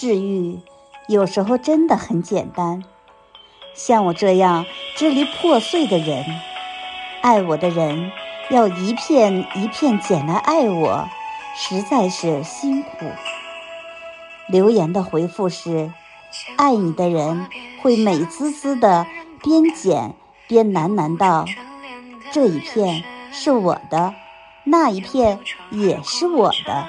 治愈有时候真的很简单。像我这样支离破碎的人爱我的人要一片一片捡来爱我实在是辛苦。留言的回复是爱你的人会美滋滋的边捡边喃喃道这一片是我的那一片也是我的